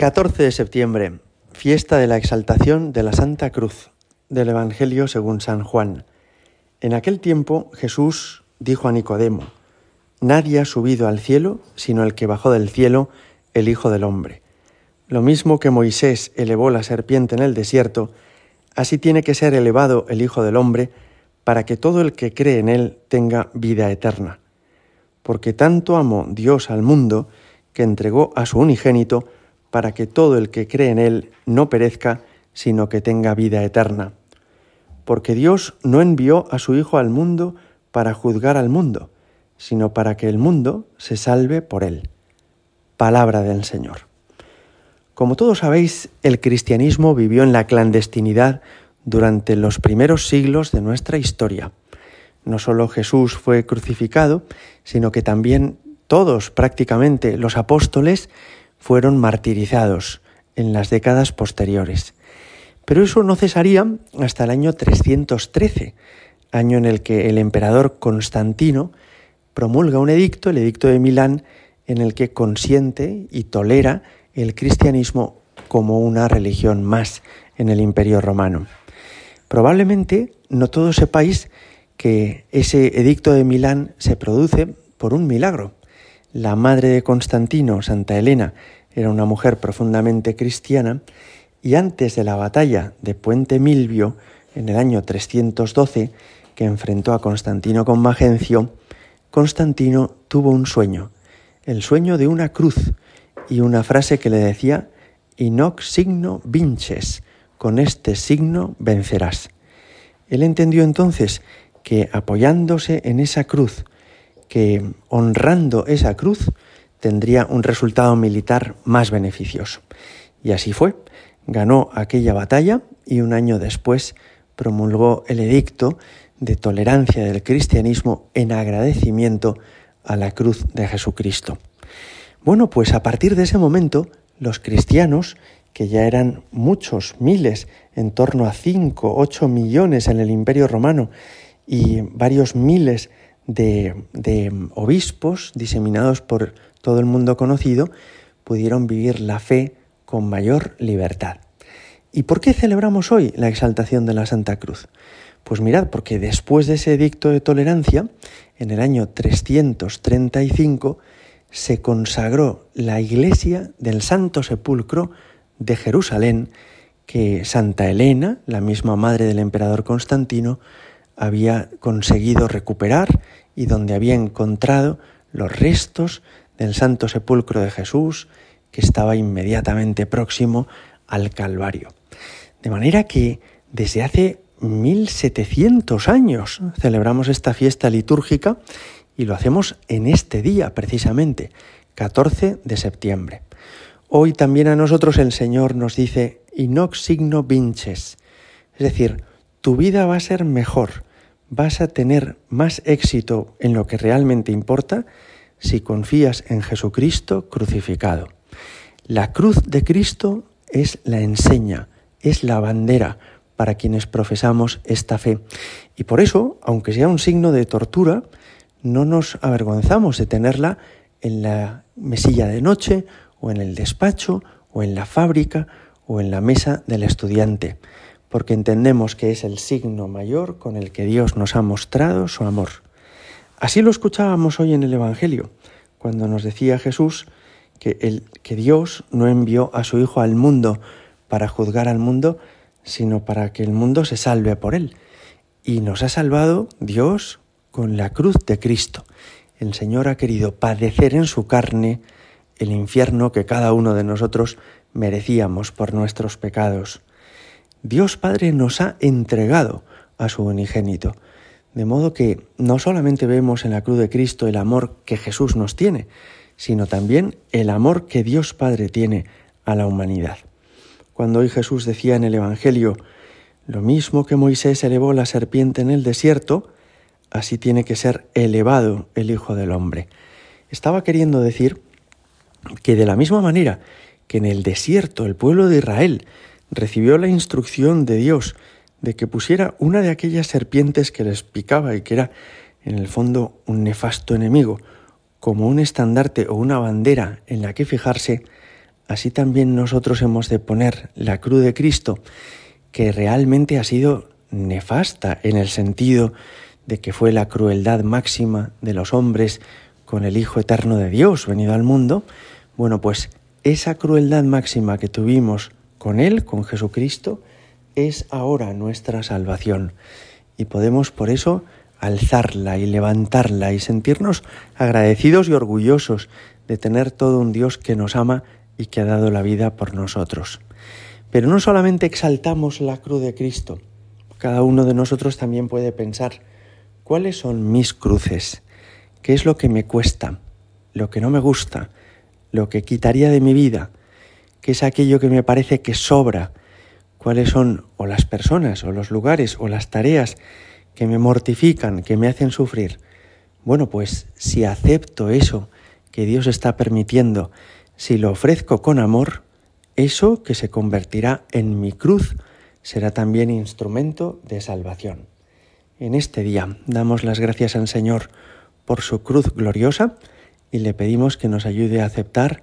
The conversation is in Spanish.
14 de septiembre, fiesta de la exaltación de la Santa Cruz del Evangelio según San Juan. En aquel tiempo Jesús dijo a Nicodemo, Nadie ha subido al cielo sino el que bajó del cielo, el Hijo del Hombre. Lo mismo que Moisés elevó la serpiente en el desierto, así tiene que ser elevado el Hijo del Hombre, para que todo el que cree en él tenga vida eterna. Porque tanto amó Dios al mundo, que entregó a su unigénito, para que todo el que cree en Él no perezca, sino que tenga vida eterna. Porque Dios no envió a su Hijo al mundo para juzgar al mundo, sino para que el mundo se salve por Él. Palabra del Señor. Como todos sabéis, el cristianismo vivió en la clandestinidad durante los primeros siglos de nuestra historia. No solo Jesús fue crucificado, sino que también todos prácticamente los apóstoles fueron martirizados en las décadas posteriores. Pero eso no cesaría hasta el año 313, año en el que el emperador Constantino promulga un edicto, el edicto de Milán, en el que consiente y tolera el cristianismo como una religión más en el imperio romano. Probablemente no todos sepáis que ese edicto de Milán se produce por un milagro. La madre de Constantino, Santa Elena, era una mujer profundamente cristiana y antes de la batalla de Puente Milvio, en el año 312, que enfrentó a Constantino con Magencio, Constantino tuvo un sueño, el sueño de una cruz y una frase que le decía, Inoc signo vinces, con este signo vencerás. Él entendió entonces que apoyándose en esa cruz, que honrando esa cruz tendría un resultado militar más beneficioso. Y así fue. Ganó aquella batalla y un año después promulgó el edicto de tolerancia del cristianismo en agradecimiento a la cruz de Jesucristo. Bueno, pues a partir de ese momento, los cristianos, que ya eran muchos, miles, en torno a 5, 8 millones en el Imperio Romano y varios miles de, obispos diseminados por todo el mundo conocido, pudieron vivir la fe con mayor libertad. ¿Y por qué celebramos hoy la exaltación de la Santa Cruz? Pues mirad, porque después de ese edicto de tolerancia, en el año 335, se consagró la iglesia del Santo Sepulcro de Jerusalén, que Santa Elena, la misma madre del emperador Constantino, había conseguido recuperar y donde había encontrado los restos del Santo Sepulcro de Jesús, que estaba inmediatamente próximo al Calvario. De manera que desde hace 1700 años celebramos esta fiesta litúrgica y lo hacemos en este día precisamente, 14 de septiembre. Hoy también a nosotros el Señor nos dice, inox signo vinces, es decir, tu vida va a ser mejor, vas a tener más éxito en lo que realmente importa si confías en Jesucristo crucificado. La cruz de Cristo es la enseña, es la bandera para quienes profesamos esta fe. Y por eso, aunque sea un signo de tortura, no nos avergonzamos de tenerla en la mesilla de noche o en el despacho o en la fábrica o en la mesa del estudiante porque entendemos que es el signo mayor con el que Dios nos ha mostrado su amor. Así lo escuchábamos hoy en el Evangelio, cuando nos decía Jesús que, el, que Dios no envió a su Hijo al mundo para juzgar al mundo, sino para que el mundo se salve por él. Y nos ha salvado Dios con la cruz de Cristo. El Señor ha querido padecer en su carne el infierno que cada uno de nosotros merecíamos por nuestros pecados. Dios Padre nos ha entregado a su unigénito. De modo que no solamente vemos en la cruz de Cristo el amor que Jesús nos tiene, sino también el amor que Dios Padre tiene a la humanidad. Cuando hoy Jesús decía en el Evangelio, lo mismo que Moisés elevó la serpiente en el desierto, así tiene que ser elevado el Hijo del Hombre. Estaba queriendo decir que de la misma manera que en el desierto el pueblo de Israel recibió la instrucción de Dios de que pusiera una de aquellas serpientes que les picaba y que era en el fondo un nefasto enemigo, como un estandarte o una bandera en la que fijarse, así también nosotros hemos de poner la cruz de Cristo, que realmente ha sido nefasta en el sentido de que fue la crueldad máxima de los hombres con el Hijo Eterno de Dios venido al mundo, bueno, pues esa crueldad máxima que tuvimos con Él, con Jesucristo, es ahora nuestra salvación. Y podemos por eso alzarla y levantarla y sentirnos agradecidos y orgullosos de tener todo un Dios que nos ama y que ha dado la vida por nosotros. Pero no solamente exaltamos la cruz de Cristo, cada uno de nosotros también puede pensar, ¿cuáles son mis cruces? ¿Qué es lo que me cuesta? ¿Lo que no me gusta? ¿Lo que quitaría de mi vida? ¿Qué es aquello que me parece que sobra? ¿Cuáles son o las personas o los lugares o las tareas que me mortifican, que me hacen sufrir? Bueno, pues si acepto eso que Dios está permitiendo, si lo ofrezco con amor, eso que se convertirá en mi cruz será también instrumento de salvación. En este día damos las gracias al Señor por su cruz gloriosa y le pedimos que nos ayude a aceptar